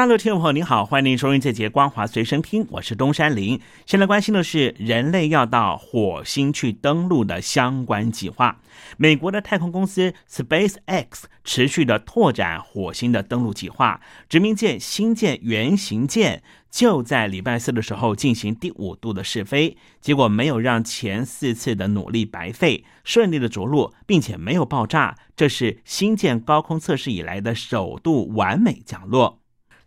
大陆听众朋友您好，欢迎您收听这节《光华随身听》，我是东山林。现在关心的是人类要到火星去登陆的相关计划。美国的太空公司 SpaceX 持续的拓展火星的登陆计划，殖民舰新舰原型舰就在礼拜四的时候进行第五度的试飞，结果没有让前四次的努力白费，顺利的着陆，并且没有爆炸，这是新舰高空测试以来的首度完美降落。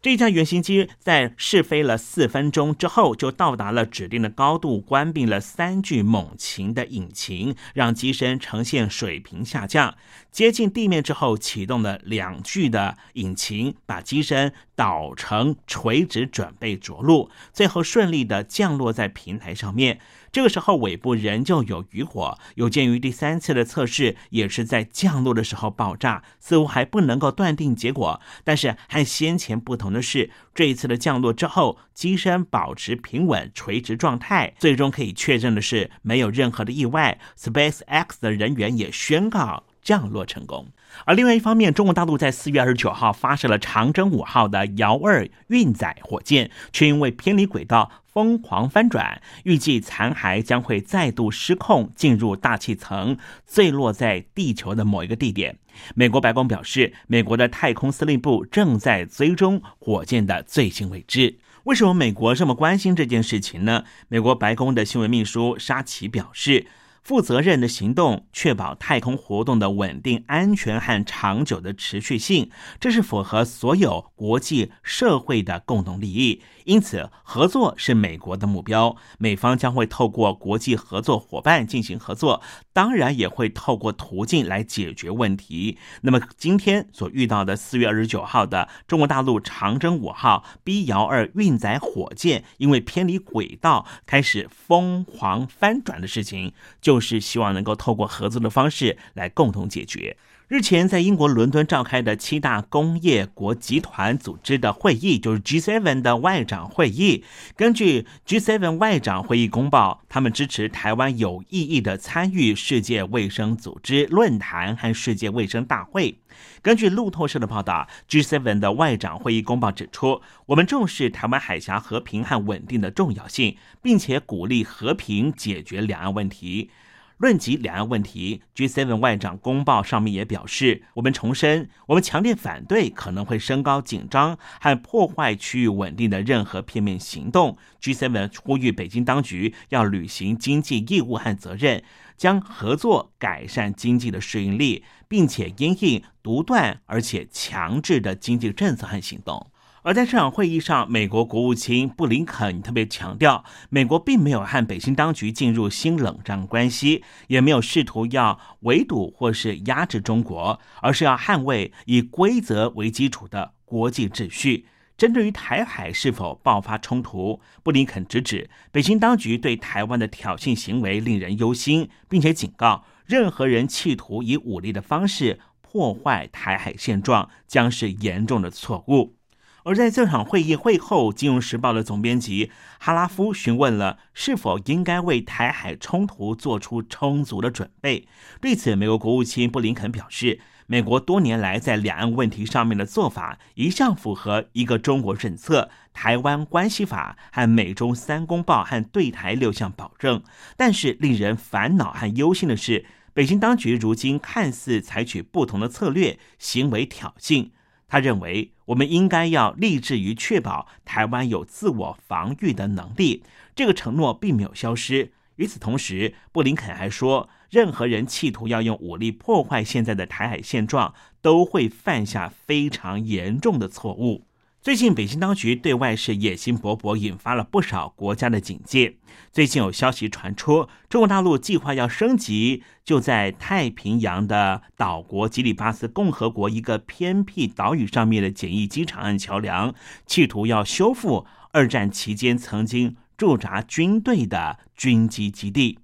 这架原型机在试飞了四分钟之后，就到达了指定的高度，关闭了三具猛禽的引擎，让机身呈现水平下降。接近地面之后，启动了两具的引擎，把机身导成垂直，准备着陆。最后顺利的降落在平台上面。这个时候尾部仍旧有余火，有鉴于第三次的测试也是在降落的时候爆炸，似乎还不能够断定结果。但是和先前不同的是，这一次的降落之后，机身保持平稳垂直状态，最终可以确认的是没有任何的意外。SpaceX 的人员也宣告降落成功。而另外一方面，中国大陆在四月二十九号发射了长征五号的遥二运载火箭，却因为偏离轨道。疯狂翻转，预计残骸将会再度失控进入大气层，坠落在地球的某一个地点。美国白宫表示，美国的太空司令部正在追踪火箭的最新位置。为什么美国这么关心这件事情呢？美国白宫的新闻秘书沙奇表示。负责任的行动，确保太空活动的稳定、安全和长久的持续性，这是符合所有国际社会的共同利益。因此，合作是美国的目标。美方将会透过国际合作伙伴进行合作，当然也会透过途径来解决问题。那么，今天所遇到的四月二十九号的中国大陆长征五号 B 遥二运载火箭，因为偏离轨道开始疯狂翻转的事情，就。就是希望能够透过合作的方式来共同解决。日前在英国伦敦召开的七大工业国集团组织的会议，就是 G7 的外长会议。根据 G7 外长会议公报，他们支持台湾有意义的参与世界卫生组织论坛和世界卫生大会。根据路透社的报道，G7 的外长会议公报指出，我们重视台湾海峡和平和稳定的重要性，并且鼓励和平解决两岸问题。论及两岸问题，G7 外长公报上面也表示，我们重申，我们强烈反对可能会升高紧张和破坏区域稳定的任何片面行动。G7 呼吁北京当局要履行经济义务和责任，将合作改善经济的适应力，并且因应独断而且强制的经济政策和行动。而在这场会议上，美国国务卿布林肯特别强调，美国并没有和北京当局进入新冷战关系，也没有试图要围堵或是压制中国，而是要捍卫以规则为基础的国际秩序。针对于台海是否爆发冲突，布林肯直指北京当局对台湾的挑衅行为令人忧心，并且警告任何人企图以武力的方式破坏台海现状，将是严重的错误。而在这场会议会后，《金融时报》的总编辑哈拉夫询问了是否应该为台海冲突做出充足的准备。对此，美国国务卿布林肯表示，美国多年来在两岸问题上面的做法一向符合一个中国政策、台湾关系法和美中三公报和对台六项保证。但是，令人烦恼和忧心的是，北京当局如今看似采取不同的策略，行为挑衅。他认为，我们应该要立志于确保台湾有自我防御的能力。这个承诺并没有消失。与此同时，布林肯还说，任何人企图要用武力破坏现在的台海现状，都会犯下非常严重的错误。最近，北京当局对外是野心勃勃，引发了不少国家的警戒。最近有消息传出，中国大陆计划要升级就在太平洋的岛国吉里巴斯共和国一个偏僻岛屿上面的简易机场和桥梁，企图要修复二战期间曾经驻扎军队的军机基地。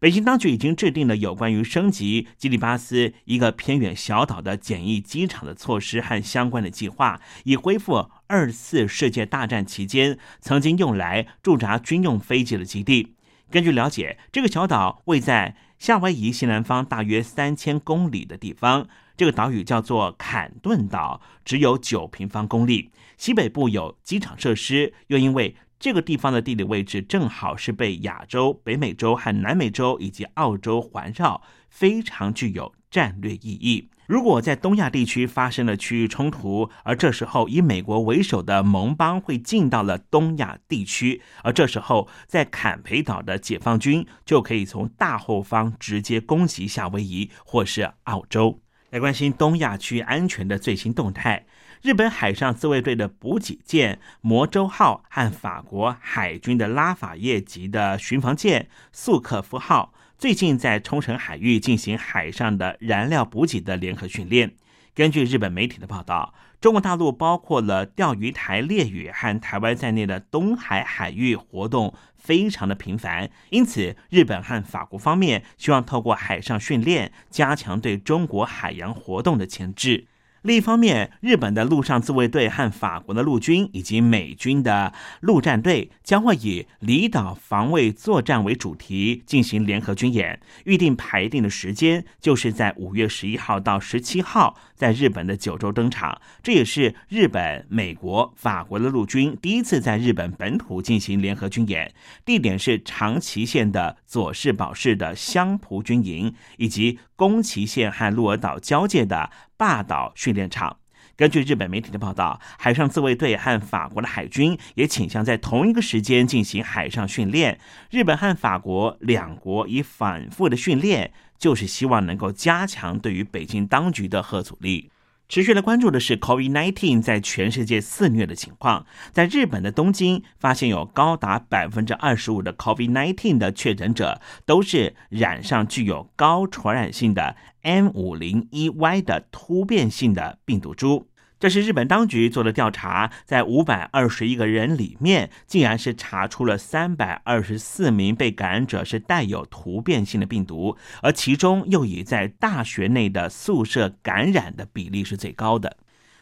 北京当局已经制定了有关于升级基里巴斯一个偏远小岛的简易机场的措施和相关的计划，以恢复二次世界大战期间曾经用来驻扎军用飞机的基地。根据了解，这个小岛位在夏威夷西南方大约三千公里的地方。这个岛屿叫做坎顿岛，只有九平方公里，西北部有机场设施，又因为。这个地方的地理位置正好是被亚洲、北美洲和南美洲以及澳洲环绕，非常具有战略意义。如果在东亚地区发生了区域冲突，而这时候以美国为首的盟邦会进到了东亚地区，而这时候在坎培岛的解放军就可以从大后方直接攻击夏威夷或是澳洲。来关心东亚区安全的最新动态。日本海上自卫队的补给舰“魔州号”和法国海军的拉法叶级的巡防舰“素克夫号”最近在冲绳海域进行海上的燃料补给的联合训练。根据日本媒体的报道，中国大陆包括了钓鱼台列屿和台湾在内的东海海域活动非常的频繁，因此日本和法国方面希望透过海上训练加强对中国海洋活动的牵制。另一方面，日本的陆上自卫队和法国的陆军以及美军的陆战队将会以离岛防卫作战为主题进行联合军演。预定排定的时间就是在五月十一号到十七号，在日本的九州登场。这也是日本、美国、法国的陆军第一次在日本本土进行联合军演。地点是长崎县的佐世保市的香蒲军营，以及宫崎县和鹿儿岛交界的。霸岛训练场。根据日本媒体的报道，海上自卫队和法国的海军也倾向在同一个时间进行海上训练。日本和法国两国以反复的训练，就是希望能够加强对于北京当局的核阻力。持续的关注的是 COVID-19 在全世界肆虐的情况。在日本的东京，发现有高达百分之二十五的 COVID-19 的确诊者都是染上具有高传染性的 M 五零一 Y 的突变性的病毒株。这是日本当局做的调查，在五百二十一个人里面，竟然是查出了三百二十四名被感染者是带有突变性的病毒，而其中又以在大学内的宿舍感染的比例是最高的。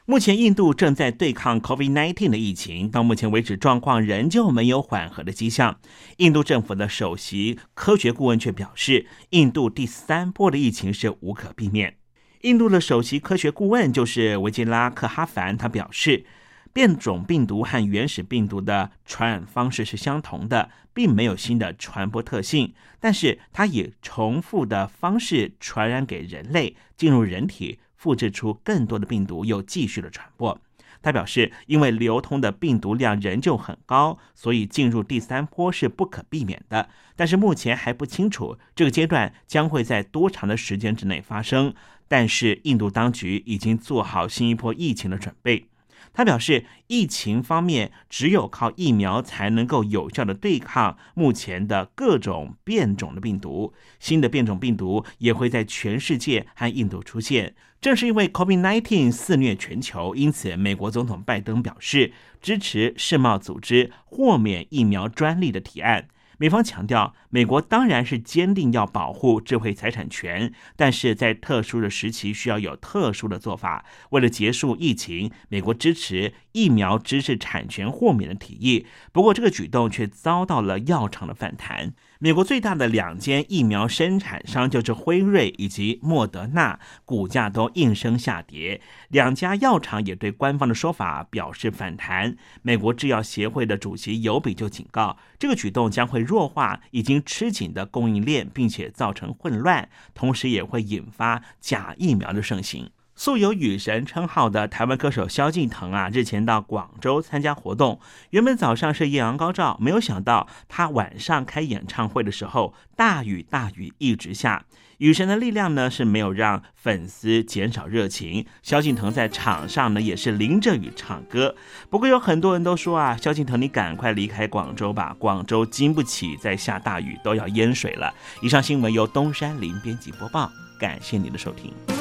目前，印度正在对抗 COVID-19 的疫情，到目前为止，状况仍旧没有缓和的迹象。印度政府的首席科学顾问却表示，印度第三波的疫情是无可避免。印度的首席科学顾问就是维吉拉克哈凡，他表示，变种病毒和原始病毒的传染方式是相同的，并没有新的传播特性，但是它以重复的方式传染给人类，进入人体，复制出更多的病毒，又继续的传播。他表示，因为流通的病毒量仍旧很高，所以进入第三波是不可避免的。但是目前还不清楚这个阶段将会在多长的时间之内发生。但是印度当局已经做好新一波疫情的准备。他表示，疫情方面只有靠疫苗才能够有效的对抗目前的各种变种的病毒。新的变种病毒也会在全世界和印度出现。正是因为 COVID-19 肆虐全球，因此美国总统拜登表示支持世贸组织豁免疫苗专利的提案。美方强调，美国当然是坚定要保护智慧财产权，但是在特殊的时期需要有特殊的做法。为了结束疫情，美国支持疫苗知识产权豁免的提议，不过这个举动却遭到了药厂的反弹。美国最大的两间疫苗生产商就是辉瑞以及莫德纳，股价都应声下跌。两家药厂也对官方的说法表示反弹。美国制药协会的主席尤比就警告，这个举动将会弱化已经吃紧的供应链，并且造成混乱，同时也会引发假疫苗的盛行。素有“雨神”称号的台湾歌手萧敬腾啊，日前到广州参加活动。原本早上是艳阳高照，没有想到他晚上开演唱会的时候，大雨大雨一直下。雨神的力量呢，是没有让粉丝减少热情。萧敬腾在场上呢，也是淋着雨唱歌。不过有很多人都说啊，萧敬腾你赶快离开广州吧，广州经不起再下大雨，都要淹水了。以上新闻由东山林编辑播报，感谢您的收听。